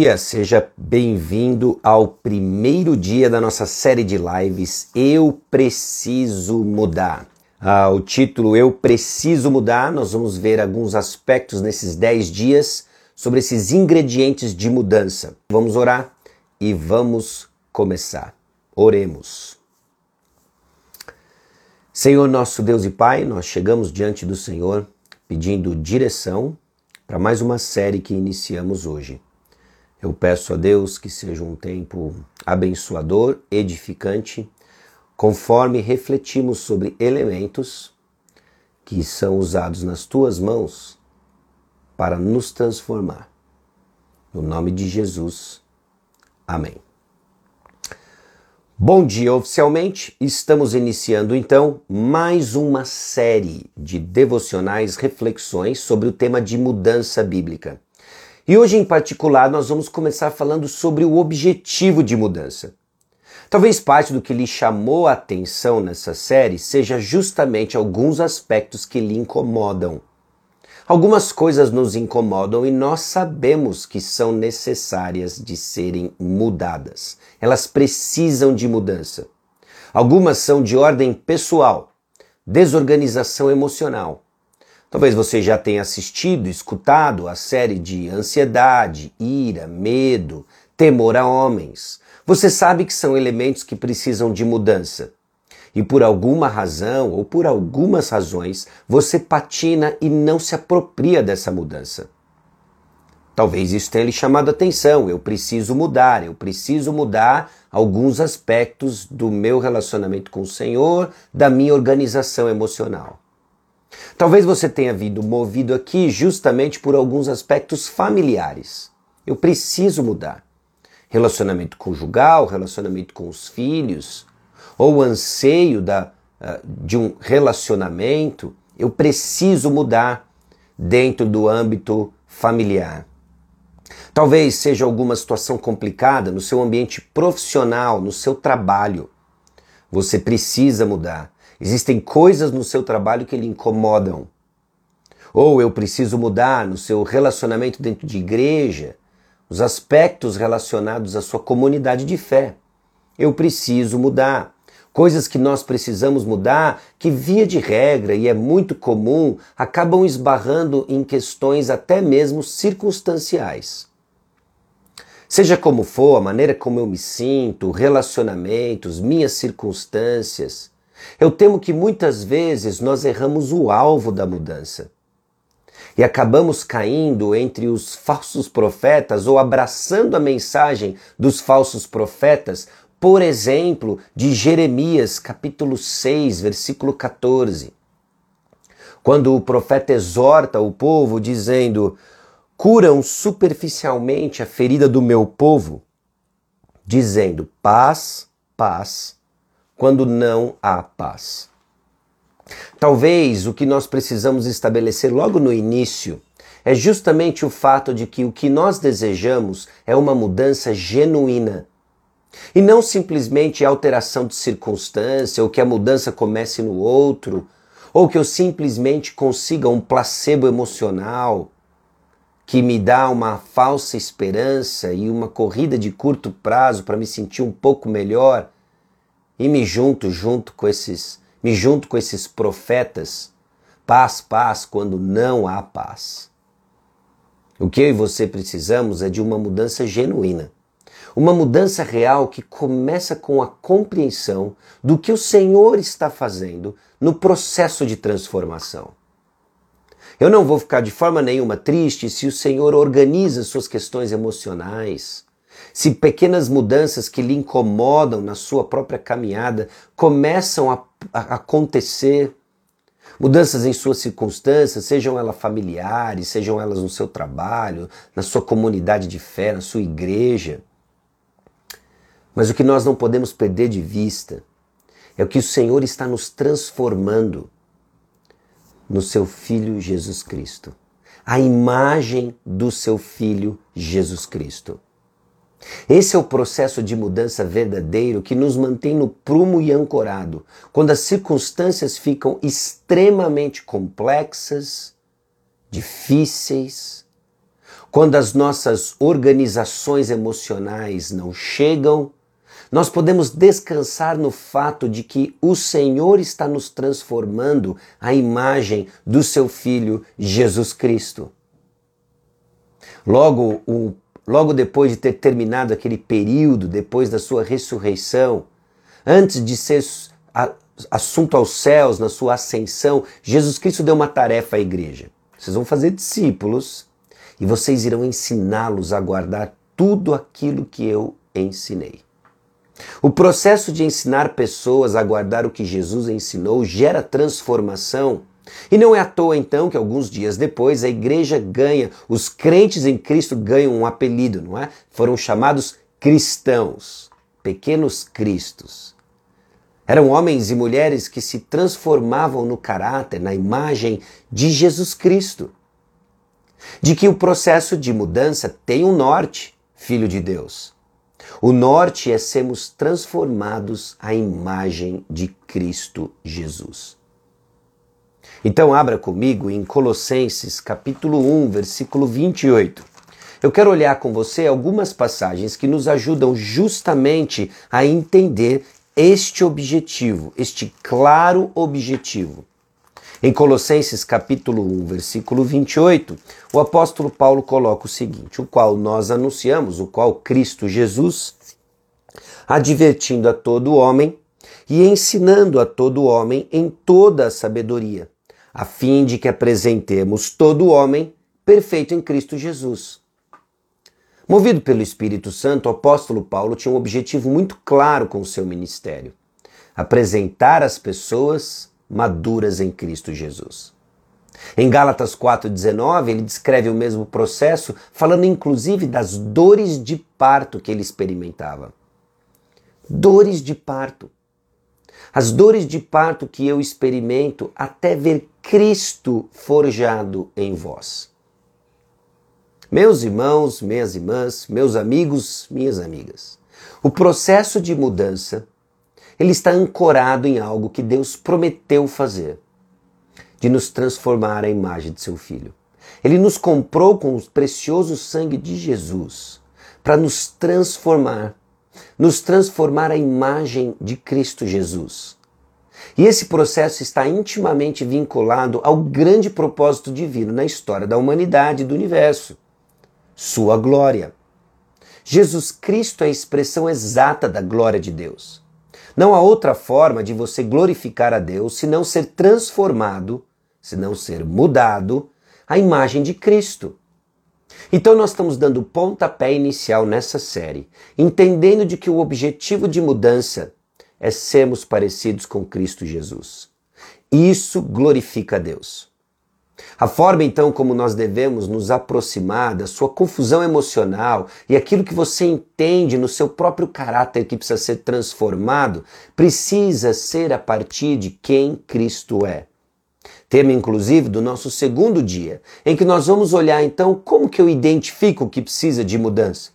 dia, seja bem-vindo ao primeiro dia da nossa série de lives Eu Preciso Mudar. Ah, o título Eu Preciso Mudar, nós vamos ver alguns aspectos nesses 10 dias sobre esses ingredientes de mudança. Vamos orar e vamos começar. Oremos. Senhor nosso Deus e Pai, nós chegamos diante do Senhor pedindo direção para mais uma série que iniciamos hoje. Eu peço a Deus que seja um tempo abençoador, edificante, conforme refletimos sobre elementos que são usados nas tuas mãos para nos transformar. No nome de Jesus. Amém. Bom dia oficialmente. Estamos iniciando então mais uma série de devocionais reflexões sobre o tema de mudança bíblica. E hoje, em particular, nós vamos começar falando sobre o objetivo de mudança. Talvez parte do que lhe chamou a atenção nessa série seja justamente alguns aspectos que lhe incomodam. Algumas coisas nos incomodam e nós sabemos que são necessárias de serem mudadas. Elas precisam de mudança. Algumas são de ordem pessoal, desorganização emocional, Talvez você já tenha assistido, escutado a série de ansiedade, ira, medo, temor a homens. Você sabe que são elementos que precisam de mudança. E por alguma razão ou por algumas razões você patina e não se apropria dessa mudança. Talvez isso tenha lhe chamado a atenção. Eu preciso mudar, eu preciso mudar alguns aspectos do meu relacionamento com o Senhor, da minha organização emocional. Talvez você tenha vindo movido aqui justamente por alguns aspectos familiares. Eu preciso mudar. Relacionamento conjugal, relacionamento com os filhos, ou anseio da, ah, de um relacionamento, eu preciso mudar dentro do âmbito familiar. Talvez seja alguma situação complicada no seu ambiente profissional, no seu trabalho. Você precisa mudar. Existem coisas no seu trabalho que lhe incomodam. Ou eu preciso mudar no seu relacionamento dentro de igreja, os aspectos relacionados à sua comunidade de fé. Eu preciso mudar. Coisas que nós precisamos mudar, que via de regra e é muito comum, acabam esbarrando em questões até mesmo circunstanciais. Seja como for, a maneira como eu me sinto, relacionamentos, minhas circunstâncias, eu temo que muitas vezes nós erramos o alvo da mudança e acabamos caindo entre os falsos profetas ou abraçando a mensagem dos falsos profetas, por exemplo, de Jeremias, capítulo 6, versículo 14. Quando o profeta exorta o povo dizendo: "Curam superficialmente a ferida do meu povo", dizendo: "Paz, paz, quando não há paz. Talvez o que nós precisamos estabelecer logo no início é justamente o fato de que o que nós desejamos é uma mudança genuína. E não simplesmente alteração de circunstância, ou que a mudança comece no outro, ou que eu simplesmente consiga um placebo emocional que me dá uma falsa esperança e uma corrida de curto prazo para me sentir um pouco melhor e me junto junto com esses, me junto com esses profetas, paz, paz, quando não há paz. O que eu e você precisamos é de uma mudança genuína. Uma mudança real que começa com a compreensão do que o Senhor está fazendo no processo de transformação. Eu não vou ficar de forma nenhuma triste se o Senhor organiza suas questões emocionais, se pequenas mudanças que lhe incomodam na sua própria caminhada começam a, a acontecer, mudanças em suas circunstâncias, sejam elas familiares, sejam elas no seu trabalho, na sua comunidade de fé, na sua igreja. Mas o que nós não podemos perder de vista é o que o Senhor está nos transformando no seu Filho Jesus Cristo. A imagem do seu Filho Jesus Cristo. Esse é o processo de mudança verdadeiro que nos mantém no prumo e ancorado, quando as circunstâncias ficam extremamente complexas, difíceis, quando as nossas organizações emocionais não chegam, nós podemos descansar no fato de que o Senhor está nos transformando à imagem do seu Filho Jesus Cristo. Logo, um, logo depois de ter terminado aquele período, depois da sua ressurreição, antes de ser assunto aos céus, na sua ascensão, Jesus Cristo deu uma tarefa à igreja. Vocês vão fazer discípulos e vocês irão ensiná-los a guardar tudo aquilo que eu ensinei. O processo de ensinar pessoas a guardar o que Jesus ensinou gera transformação. E não é à toa então que alguns dias depois a igreja ganha, os crentes em Cristo ganham um apelido, não é? Foram chamados cristãos, pequenos cristos. Eram homens e mulheres que se transformavam no caráter, na imagem de Jesus Cristo. De que o processo de mudança tem um norte, filho de Deus. O norte é sermos transformados à imagem de Cristo Jesus. Então abra comigo em Colossenses capítulo 1, versículo 28. Eu quero olhar com você algumas passagens que nos ajudam justamente a entender este objetivo, este claro objetivo. Em Colossenses capítulo 1, versículo 28, o apóstolo Paulo coloca o seguinte: o qual nós anunciamos, o qual Cristo Jesus, advertindo a todo homem e ensinando a todo homem em toda a sabedoria, a fim de que apresentemos todo homem perfeito em Cristo Jesus. Movido pelo Espírito Santo, o apóstolo Paulo tinha um objetivo muito claro com o seu ministério: apresentar as pessoas maduras em Cristo Jesus. Em Gálatas 4,19, ele descreve o mesmo processo, falando inclusive das dores de parto que ele experimentava. Dores de parto. As dores de parto que eu experimento até ver Cristo forjado em vós. Meus irmãos, minhas irmãs, meus amigos, minhas amigas, o processo de mudança ele está ancorado em algo que Deus prometeu fazer, de nos transformar à imagem de seu Filho. Ele nos comprou com o precioso sangue de Jesus para nos transformar, nos transformar à imagem de Cristo Jesus. E esse processo está intimamente vinculado ao grande propósito divino na história da humanidade e do universo: sua glória. Jesus Cristo é a expressão exata da glória de Deus. Não há outra forma de você glorificar a Deus senão ser transformado, senão ser mudado à imagem de Cristo. Então nós estamos dando pontapé inicial nessa série, entendendo de que o objetivo de mudança é sermos parecidos com Cristo Jesus. Isso glorifica a Deus. A forma então como nós devemos nos aproximar da sua confusão emocional e aquilo que você entende no seu próprio caráter que precisa ser transformado, precisa ser a partir de quem Cristo é. Tema inclusive do nosso segundo dia, em que nós vamos olhar então como que eu identifico o que precisa de mudança.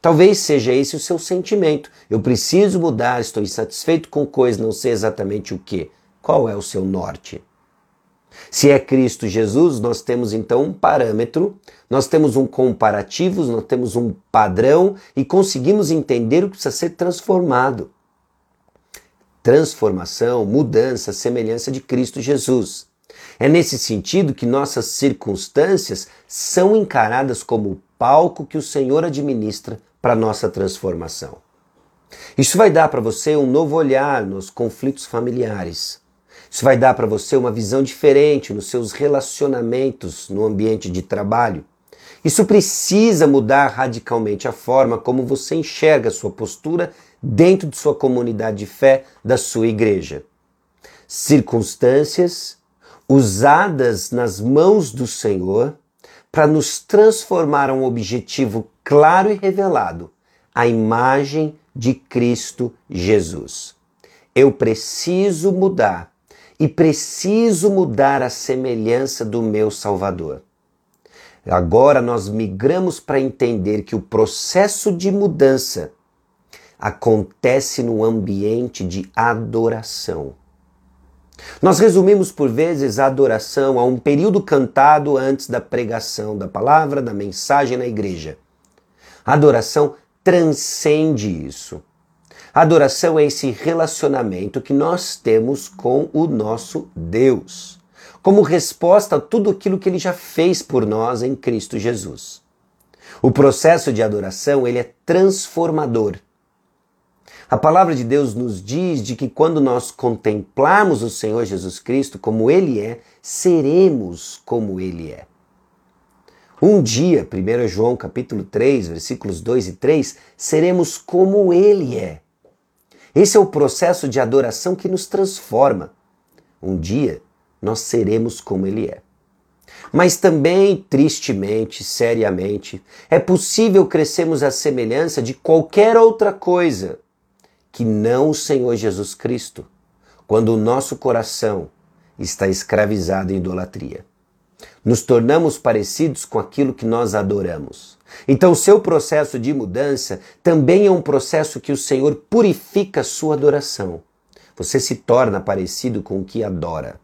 Talvez seja esse o seu sentimento. Eu preciso mudar, estou insatisfeito com coisas, não sei exatamente o que. Qual é o seu norte? Se é Cristo Jesus, nós temos então um parâmetro, nós temos um comparativo, nós temos um padrão e conseguimos entender o que precisa ser transformado. Transformação, mudança, semelhança de Cristo Jesus. É nesse sentido que nossas circunstâncias são encaradas como o palco que o Senhor administra para nossa transformação. Isso vai dar para você um novo olhar nos conflitos familiares isso vai dar para você uma visão diferente nos seus relacionamentos no ambiente de trabalho. Isso precisa mudar radicalmente a forma como você enxerga a sua postura dentro de sua comunidade de fé, da sua igreja. Circunstâncias usadas nas mãos do Senhor para nos transformar a um objetivo claro e revelado, a imagem de Cristo Jesus. Eu preciso mudar e preciso mudar a semelhança do meu Salvador. Agora nós migramos para entender que o processo de mudança acontece no ambiente de adoração. Nós resumimos por vezes a adoração a um período cantado antes da pregação da palavra, da mensagem na igreja. A adoração transcende isso. A adoração é esse relacionamento que nós temos com o nosso Deus, como resposta a tudo aquilo que ele já fez por nós em Cristo Jesus. O processo de adoração, ele é transformador. A palavra de Deus nos diz de que quando nós contemplarmos o Senhor Jesus Cristo como ele é, seremos como ele é. Um dia, 1 João capítulo 3, versículos 2 e 3, seremos como ele é. Esse é o processo de adoração que nos transforma. Um dia nós seremos como ele é. Mas também, tristemente, seriamente, é possível crescermos à semelhança de qualquer outra coisa que não o Senhor Jesus Cristo, quando o nosso coração está escravizado em idolatria. Nos tornamos parecidos com aquilo que nós adoramos. Então, seu processo de mudança também é um processo que o Senhor purifica a sua adoração. Você se torna parecido com o que adora.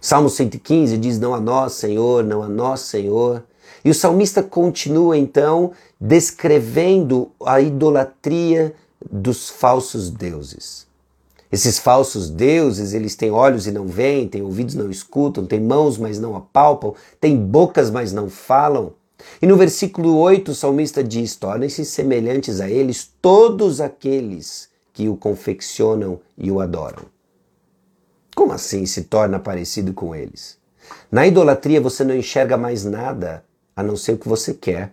Salmo 115 diz: Não a nós, Senhor, não a nós, Senhor. E o salmista continua então descrevendo a idolatria dos falsos deuses. Esses falsos deuses, eles têm olhos e não veem, têm ouvidos e não escutam, têm mãos, mas não apalpam, têm bocas, mas não falam. E no versículo 8 o salmista diz: Tornem-se semelhantes a eles todos aqueles que o confeccionam e o adoram. Como assim se torna parecido com eles? Na idolatria você não enxerga mais nada a não ser o que você quer.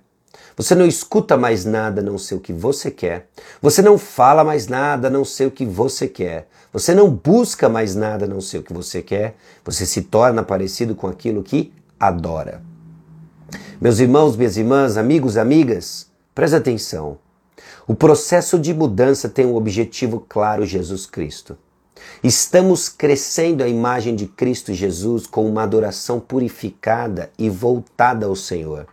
Você não escuta mais nada não ser o que você quer. Você não fala mais nada não ser o que você quer. Você não busca mais nada não ser o que você quer. Você se torna parecido com aquilo que adora. Meus irmãos, minhas irmãs, amigos, amigas, preste atenção. O processo de mudança tem um objetivo claro: Jesus Cristo. Estamos crescendo a imagem de Cristo Jesus com uma adoração purificada e voltada ao Senhor.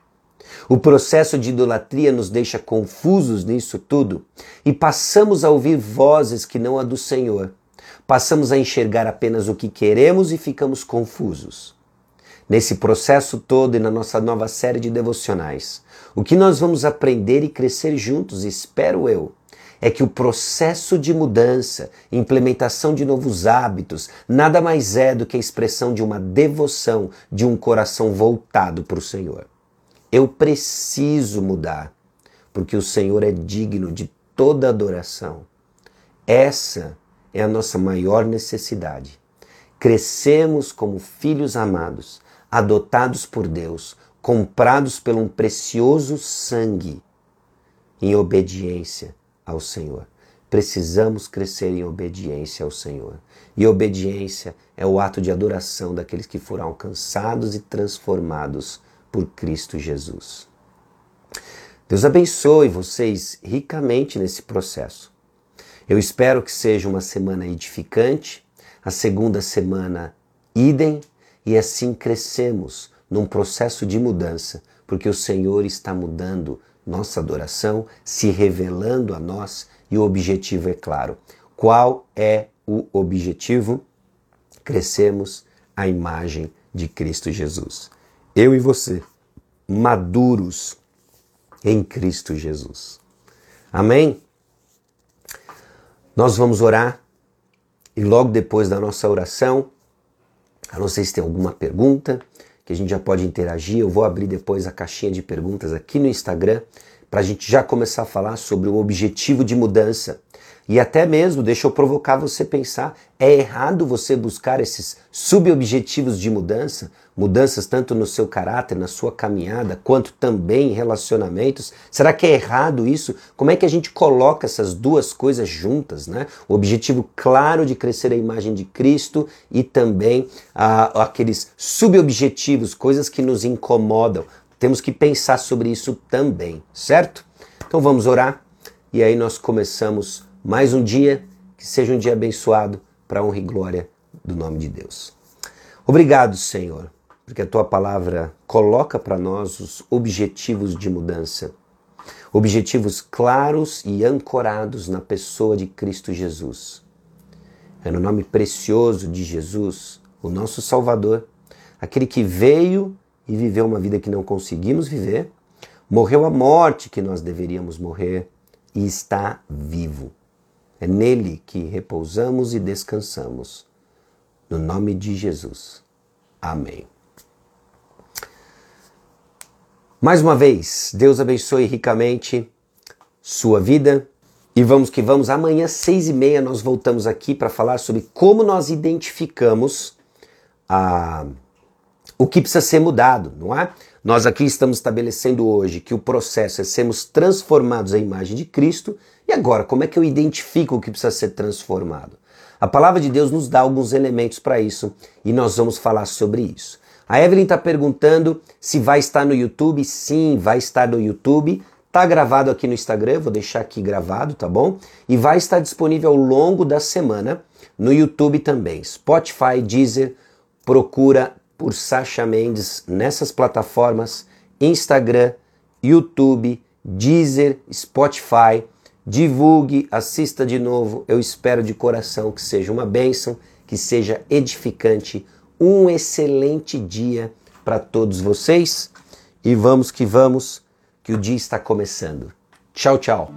O processo de idolatria nos deixa confusos nisso tudo e passamos a ouvir vozes que não a do Senhor. Passamos a enxergar apenas o que queremos e ficamos confusos. Nesse processo todo e na nossa nova série de devocionais, o que nós vamos aprender e crescer juntos, espero eu, é que o processo de mudança, implementação de novos hábitos, nada mais é do que a expressão de uma devoção, de um coração voltado para o Senhor. Eu preciso mudar, porque o Senhor é digno de toda adoração. Essa é a nossa maior necessidade. Crescemos como filhos amados, adotados por Deus, comprados por um precioso sangue, em obediência ao Senhor. Precisamos crescer em obediência ao Senhor. E obediência é o ato de adoração daqueles que foram alcançados e transformados por Cristo Jesus. Deus abençoe vocês ricamente nesse processo. Eu espero que seja uma semana edificante, a segunda semana idem, e assim crescemos num processo de mudança, porque o Senhor está mudando nossa adoração, se revelando a nós e o objetivo é claro. Qual é o objetivo? Crescemos a imagem de Cristo Jesus eu e você, maduros em Cristo Jesus. Amém? Nós vamos orar e logo depois da nossa oração, a não sei se tem alguma pergunta que a gente já pode interagir, eu vou abrir depois a caixinha de perguntas aqui no Instagram para a gente já começar a falar sobre o objetivo de mudança e até mesmo, deixa eu provocar você pensar, é errado você buscar esses subobjetivos de mudança, mudanças tanto no seu caráter, na sua caminhada, quanto também em relacionamentos? Será que é errado isso? Como é que a gente coloca essas duas coisas juntas, né? O objetivo claro de crescer a imagem de Cristo e também ah, aqueles subobjetivos, coisas que nos incomodam. Temos que pensar sobre isso também, certo? Então vamos orar e aí nós começamos mais um dia, que seja um dia abençoado para honra e glória do nome de Deus. Obrigado, Senhor, porque a tua palavra coloca para nós os objetivos de mudança. Objetivos claros e ancorados na pessoa de Cristo Jesus. É no nome precioso de Jesus, o nosso Salvador, aquele que veio e viveu uma vida que não conseguimos viver, morreu a morte que nós deveríamos morrer e está vivo. É nele que repousamos e descansamos. No nome de Jesus. Amém. Mais uma vez, Deus abençoe ricamente sua vida. E vamos que vamos. Amanhã, seis e meia, nós voltamos aqui para falar sobre como nós identificamos a, o que precisa ser mudado, não é? Nós aqui estamos estabelecendo hoje que o processo é sermos transformados à imagem de Cristo. E agora, como é que eu identifico o que precisa ser transformado? A palavra de Deus nos dá alguns elementos para isso e nós vamos falar sobre isso. A Evelyn está perguntando se vai estar no YouTube. Sim, vai estar no YouTube. Tá gravado aqui no Instagram, vou deixar aqui gravado, tá bom? E vai estar disponível ao longo da semana no YouTube também. Spotify, Deezer, procura por Sasha Mendes nessas plataformas: Instagram, YouTube, Deezer, Spotify. Divulgue, assista de novo. Eu espero de coração que seja uma bênção, que seja edificante. Um excelente dia para todos vocês e vamos que vamos que o dia está começando. Tchau, tchau.